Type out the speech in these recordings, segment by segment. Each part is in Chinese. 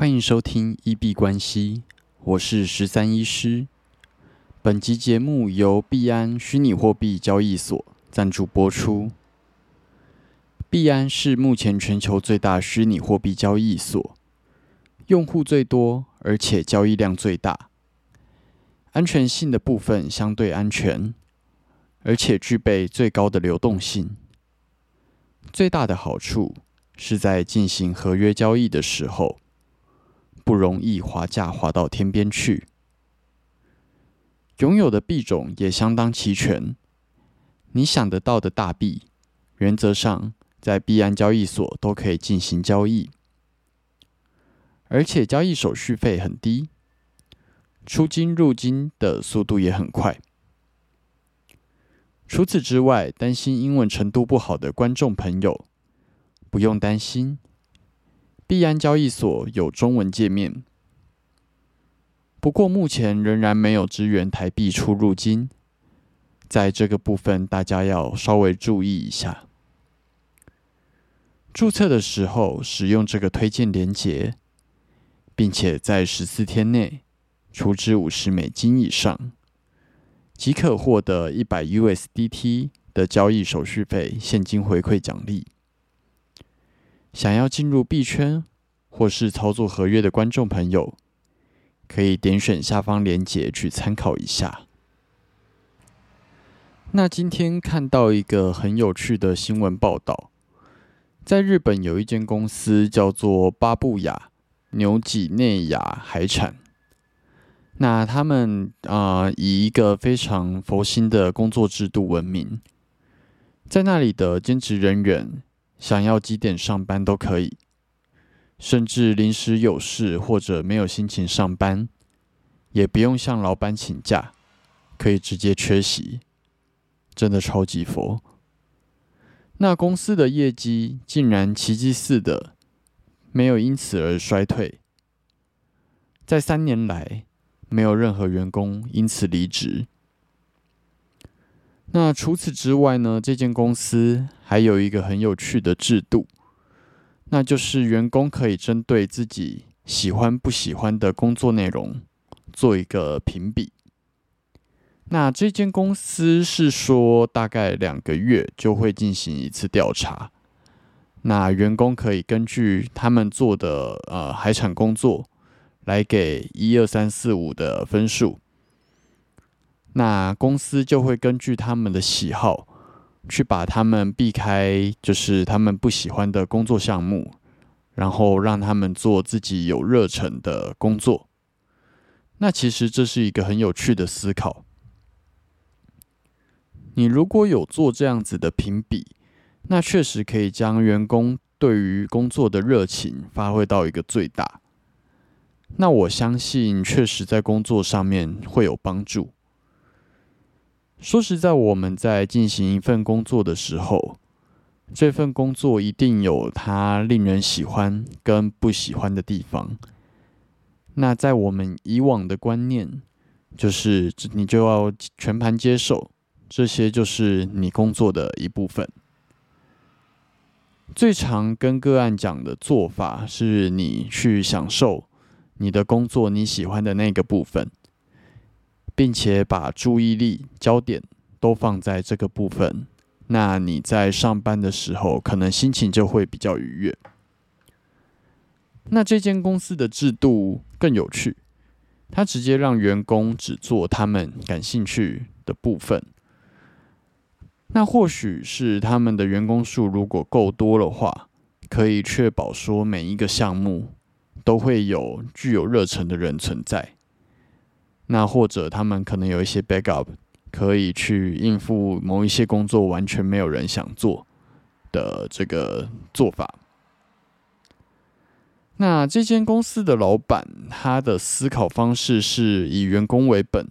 欢迎收听一币关系，我是十三医师。本集节目由币安虚拟货币交易所赞助播出。币安是目前全球最大虚拟货币交易所，用户最多，而且交易量最大。安全性的部分相对安全，而且具备最高的流动性。最大的好处是在进行合约交易的时候，不容易滑价滑到天边去。拥有的币种也相当齐全，你想得到的大币，原则上在币安交易所都可以进行交易，而且交易手续费很低，出金入金的速度也很快。除此之外，担心英文程度不好的观众朋友不用担心，币安交易所有中文界面。不过目前仍然没有支援台币出入金，在这个部分大家要稍微注意一下。注册的时候使用这个推荐连结，并且在十四天内出支五十美金以上。即可获得一百 USDT 的交易手续费现金回馈奖励。想要进入币圈或是操作合约的观众朋友，可以点选下方链接去参考一下。那今天看到一个很有趣的新闻报道，在日本有一间公司叫做巴布亚牛几内亚海产。那他们啊，以一个非常佛心的工作制度闻名，在那里的兼职人员想要几点上班都可以，甚至临时有事或者没有心情上班，也不用向老板请假，可以直接缺席，真的超级佛。那公司的业绩竟然奇迹似的没有因此而衰退，在三年来。没有任何员工因此离职。那除此之外呢？这间公司还有一个很有趣的制度，那就是员工可以针对自己喜欢不喜欢的工作内容做一个评比。那这间公司是说，大概两个月就会进行一次调查。那员工可以根据他们做的呃海产工作。来给一二三四五的分数，那公司就会根据他们的喜好，去把他们避开，就是他们不喜欢的工作项目，然后让他们做自己有热忱的工作。那其实这是一个很有趣的思考。你如果有做这样子的评比，那确实可以将员工对于工作的热情发挥到一个最大。那我相信，确实在工作上面会有帮助。说实在，我们在进行一份工作的时候，这份工作一定有它令人喜欢跟不喜欢的地方。那在我们以往的观念，就是你就要全盘接受，这些就是你工作的一部分。最常跟个案讲的做法，是你去享受。你的工作你喜欢的那个部分，并且把注意力焦点都放在这个部分，那你在上班的时候可能心情就会比较愉悦。那这间公司的制度更有趣，它直接让员工只做他们感兴趣的部分。那或许是他们的员工数如果够多的话，可以确保说每一个项目。都会有具有热忱的人存在，那或者他们可能有一些 backup，可以去应付某一些工作完全没有人想做的这个做法。那这间公司的老板他的思考方式是以员工为本，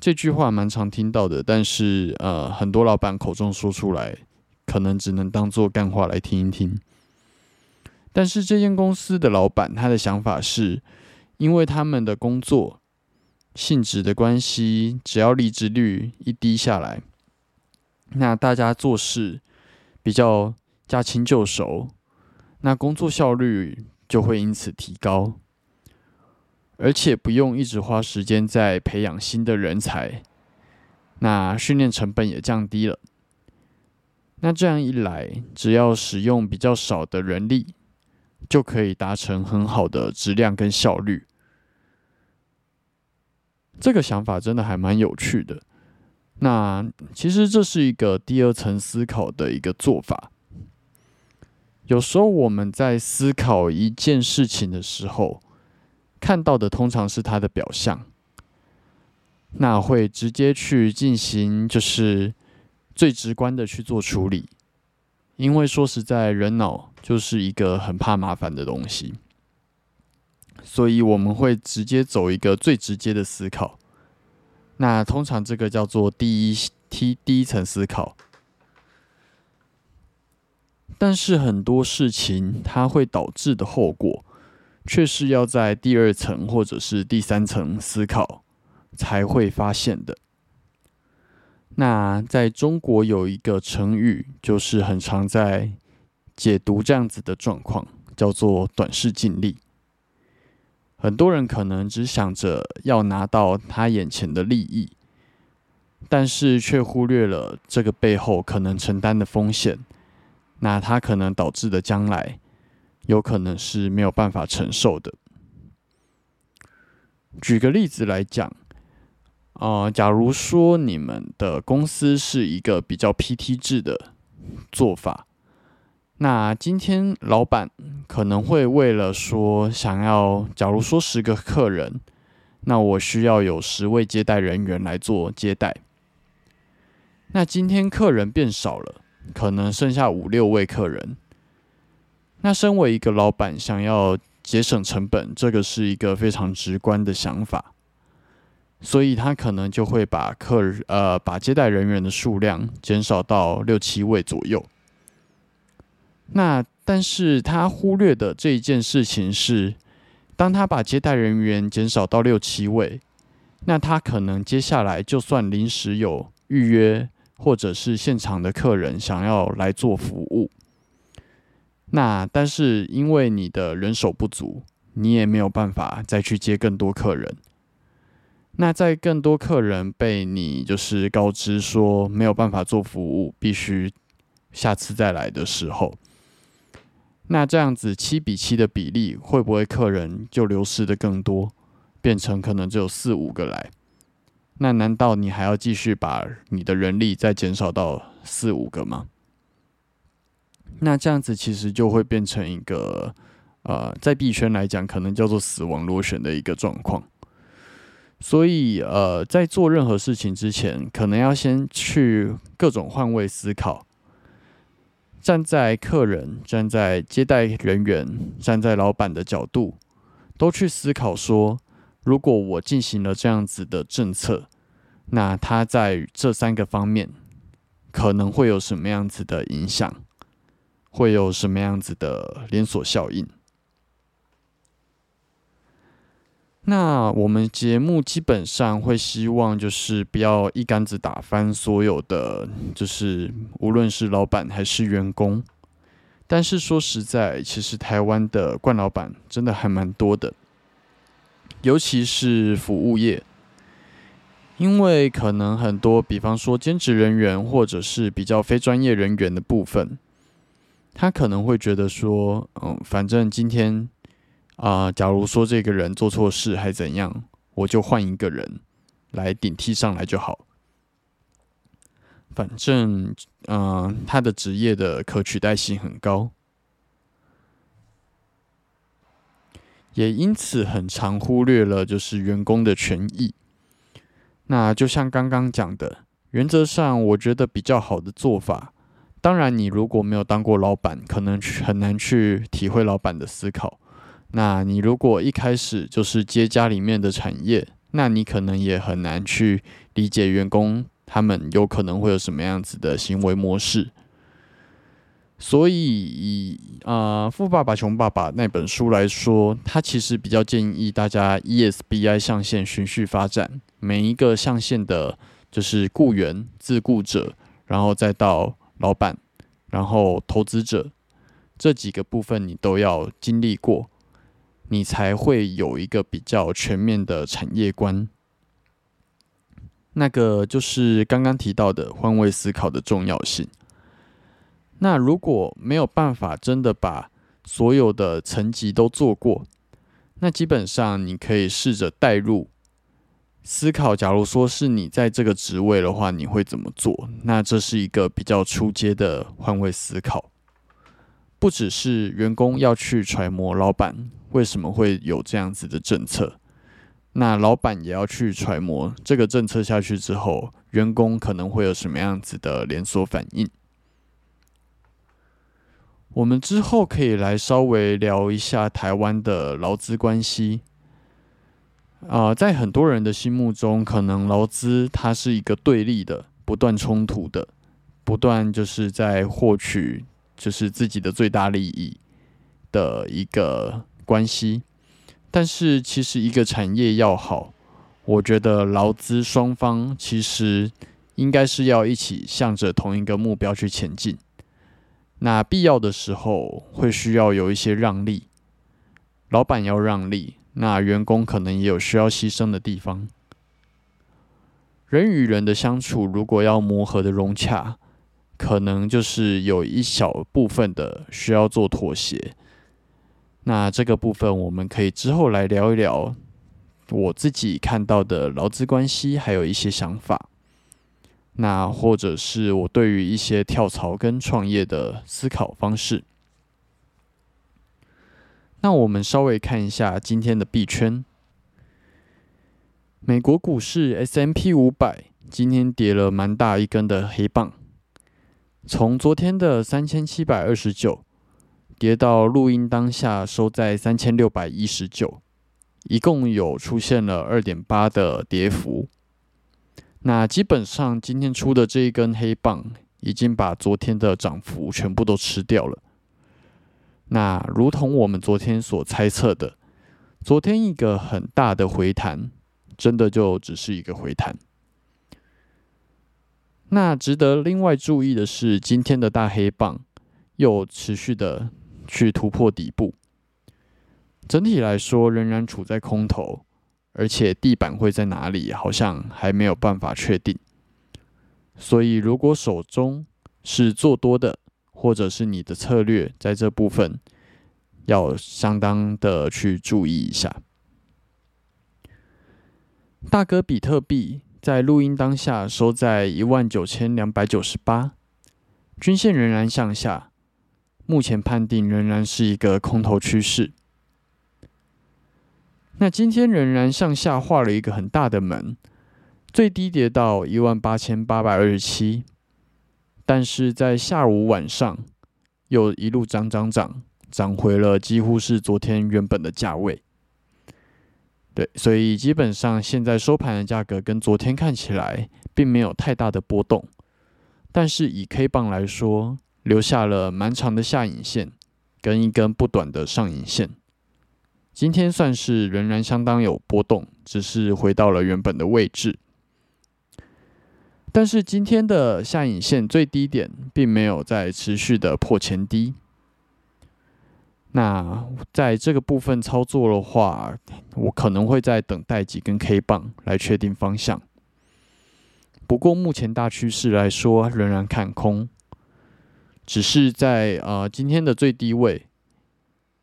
这句话蛮常听到的，但是呃，很多老板口中说出来，可能只能当做干话来听一听。但是这间公司的老板，他的想法是，因为他们的工作性质的关系，只要离职率一低下来，那大家做事比较驾轻就熟，那工作效率就会因此提高，而且不用一直花时间在培养新的人才，那训练成本也降低了。那这样一来，只要使用比较少的人力，就可以达成很好的质量跟效率。这个想法真的还蛮有趣的。那其实这是一个第二层思考的一个做法。有时候我们在思考一件事情的时候，看到的通常是它的表象，那会直接去进行就是最直观的去做处理。因为说实在，人脑就是一个很怕麻烦的东西，所以我们会直接走一个最直接的思考。那通常这个叫做第一梯第一层思考，但是很多事情它会导致的后果，却是要在第二层或者是第三层思考才会发现的。那在中国有一个成语，就是很常在解读这样子的状况，叫做短视尽力。很多人可能只想着要拿到他眼前的利益，但是却忽略了这个背后可能承担的风险。那他可能导致的将来，有可能是没有办法承受的。举个例子来讲，啊，假如说你们的公司是一个比较 PT 制的做法。那今天老板可能会为了说想要，假如说十个客人，那我需要有十位接待人员来做接待。那今天客人变少了，可能剩下五六位客人。那身为一个老板，想要节省成本，这个是一个非常直观的想法，所以他可能就会把客呃把接待人员的数量减少到六七位左右。那，但是他忽略的这一件事情是，当他把接待人员减少到六七位，那他可能接下来就算临时有预约或者是现场的客人想要来做服务，那但是因为你的人手不足，你也没有办法再去接更多客人。那在更多客人被你就是告知说没有办法做服务，必须下次再来的时候。那这样子七比七的比例，会不会客人就流失的更多，变成可能只有四五个来？那难道你还要继续把你的人力再减少到四五个吗？那这样子其实就会变成一个，呃，在币圈来讲，可能叫做死亡螺旋的一个状况。所以，呃，在做任何事情之前，可能要先去各种换位思考。站在客人、站在接待人员、站在老板的角度，都去思考说：如果我进行了这样子的政策，那它在这三个方面可能会有什么样子的影响？会有什么样子的连锁效应？那我们节目基本上会希望，就是不要一竿子打翻所有的，就是无论是老板还是员工。但是说实在，其实台湾的冠老板真的还蛮多的，尤其是服务业，因为可能很多，比方说兼职人员或者是比较非专业人员的部分，他可能会觉得说，嗯，反正今天。啊，假如说这个人做错事还怎样，我就换一个人来顶替上来就好。反正，嗯，他的职业的可取代性很高，也因此很常忽略了就是员工的权益。那就像刚刚讲的，原则上我觉得比较好的做法，当然你如果没有当过老板，可能很难去体会老板的思考。那你如果一开始就是接家里面的产业，那你可能也很难去理解员工他们有可能会有什么样子的行为模式。所以以啊《富爸爸穷爸爸》那本书来说，他其实比较建议大家 ESBI 象限循序发展，每一个象限的就是雇员、自雇者，然后再到老板，然后投资者这几个部分你都要经历过。你才会有一个比较全面的产业观。那个就是刚刚提到的换位思考的重要性。那如果没有办法真的把所有的层级都做过，那基本上你可以试着带入思考。假如说是你在这个职位的话，你会怎么做？那这是一个比较初阶的换位思考。不只是员工要去揣摩老板为什么会有这样子的政策，那老板也要去揣摩这个政策下去之后，员工可能会有什么样子的连锁反应。我们之后可以来稍微聊一下台湾的劳资关系。啊，在很多人的心目中，可能劳资它是一个对立的、不断冲突的、不断就是在获取就是自己的最大利益的一个关系。但是，其实一个产业要好，我觉得劳资双方其实应该是要一起向着同一个目标去前进。那必要的时候会需要有一些让利，老板要让利，那员工可能也有需要牺牲的地方。人与人的相处，如果要磨合的融洽，可能就是有一小部分的需要做妥协。那这个部分我们可以之后来聊一聊，我自己看到的劳资关系，还有一些想法。那或者是我对于一些跳槽跟创业的思考方式。那我们稍微看一下今天的币圈，美国股市 S M P 五百今天跌了蛮大一根的黑棒，从昨天的三千七百二十九跌到录音当下收在三千六百一十九，一共有出现了二点八的跌幅。那基本上今天出的这一根黑棒，已经把昨天的涨幅全部都吃掉了。那如同我们昨天所猜测的，昨天一个很大的回弹，真的就只是一个回弹。那值得另外注意的是，今天的大黑棒又持续的去突破底部，整体来说仍然处在空头。而且地板会在哪里，好像还没有办法确定。所以，如果手中是做多的，或者是你的策略在这部分，要相当的去注意一下。大哥，比特币在录音当下收在一万九千两百九十八，均线仍然向下，目前判定仍然是一个空头趋势。那今天仍然向下画了一个很大的门，最低跌到一万八千八百二十七，但是在下午晚上又一路涨涨涨，涨回了几乎是昨天原本的价位。对，所以基本上现在收盘的价格跟昨天看起来并没有太大的波动，但是以 K 棒来说，留下了蛮长的下影线跟一根不短的上影线。今天算是仍然相当有波动，只是回到了原本的位置。但是今天的下影线最低点并没有在持续的破前低。那在这个部分操作的话，我可能会在等待几根 K 棒来确定方向。不过目前大趋势来说仍然看空，只是在呃今天的最低位。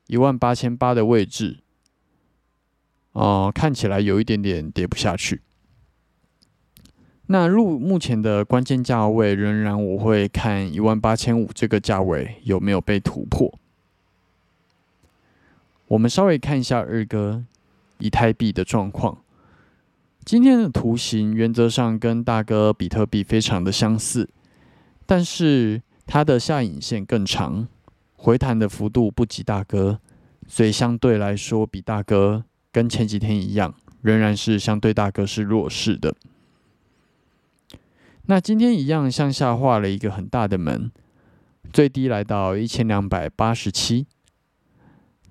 一万八千八的位置，哦，看起来有一点点跌不下去。那入目前的关键价位，仍然我会看一万八千五这个价位有没有被突破。我们稍微看一下二哥以太币的状况。今天的图形原则上跟大哥比特币非常的相似，但是它的下影线更长。回弹的幅度不及大哥，所以相对来说比大哥跟前几天一样，仍然是相对大哥是弱势的。那今天一样向下画了一个很大的门，最低来到一千两百八十七，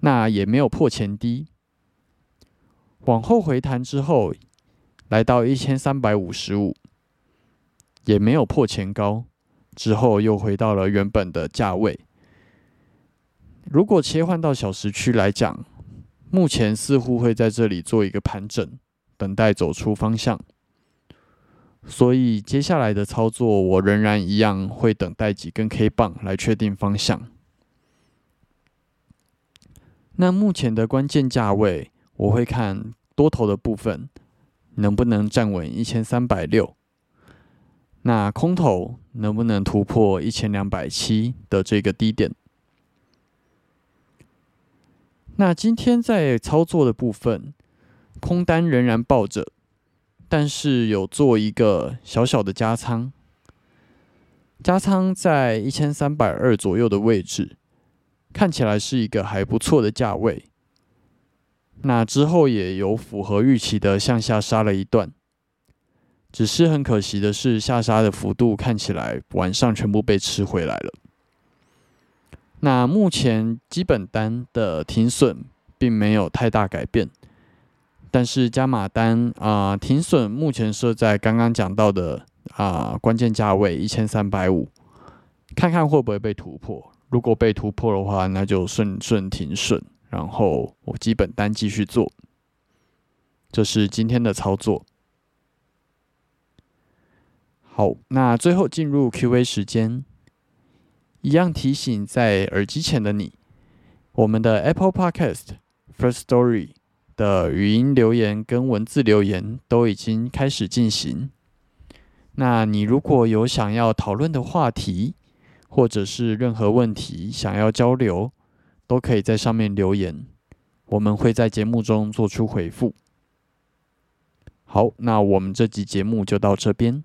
那也没有破前低。往后回弹之后，来到一千三百五十五，也没有破前高，之后又回到了原本的价位。如果切换到小时区来讲，目前似乎会在这里做一个盘整，等待走出方向。所以接下来的操作，我仍然一样会等待几根 K 棒来确定方向。那目前的关键价位，我会看多头的部分能不能站稳一千三百六，那空头能不能突破一千两百七的这个低点。那今天在操作的部分，空单仍然抱着，但是有做一个小小的加仓，加仓在一千三百二左右的位置，看起来是一个还不错的价位。那之后也有符合预期的向下杀了一段，只是很可惜的是，下杀的幅度看起来晚上全部被吃回来了。那目前基本单的停损并没有太大改变，但是加码单啊停损目前设在刚刚讲到的啊关键价位一千三百五，看看会不会被突破。如果被突破的话，那就顺顺停顺，然后我基本单继续做。这是今天的操作。好，那最后进入 Q&A 时间。一样提醒在耳机前的你，我们的 Apple Podcast First Story 的语音留言跟文字留言都已经开始进行。那你如果有想要讨论的话题，或者是任何问题想要交流，都可以在上面留言，我们会在节目中做出回复。好，那我们这集节目就到这边。